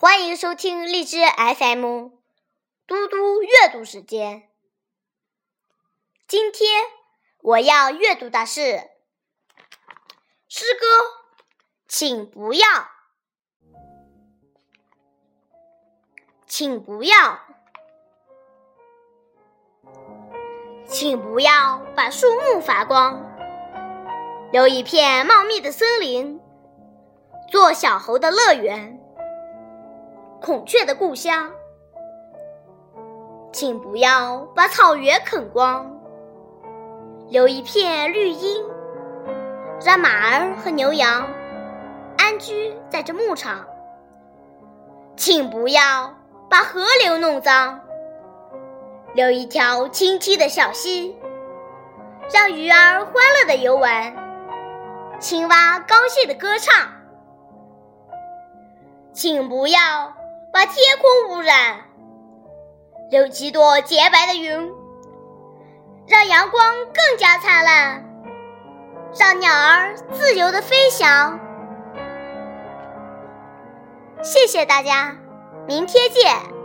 欢迎收听荔枝 FM，嘟嘟阅读时间。今天我要阅读的是诗歌，请不要，请不要，请不要把树木伐光，留一片茂密的森林，做小猴的乐园。孔雀的故乡，请不要把草原啃光，留一片绿荫，让马儿和牛羊安居在这牧场。请不要把河流弄脏，留一条清晰的小溪，让鱼儿欢乐的游玩，青蛙高兴的歌唱。请不要。把天空污染，留几朵洁白的云，让阳光更加灿烂，让鸟儿自由的飞翔。谢谢大家，明天见。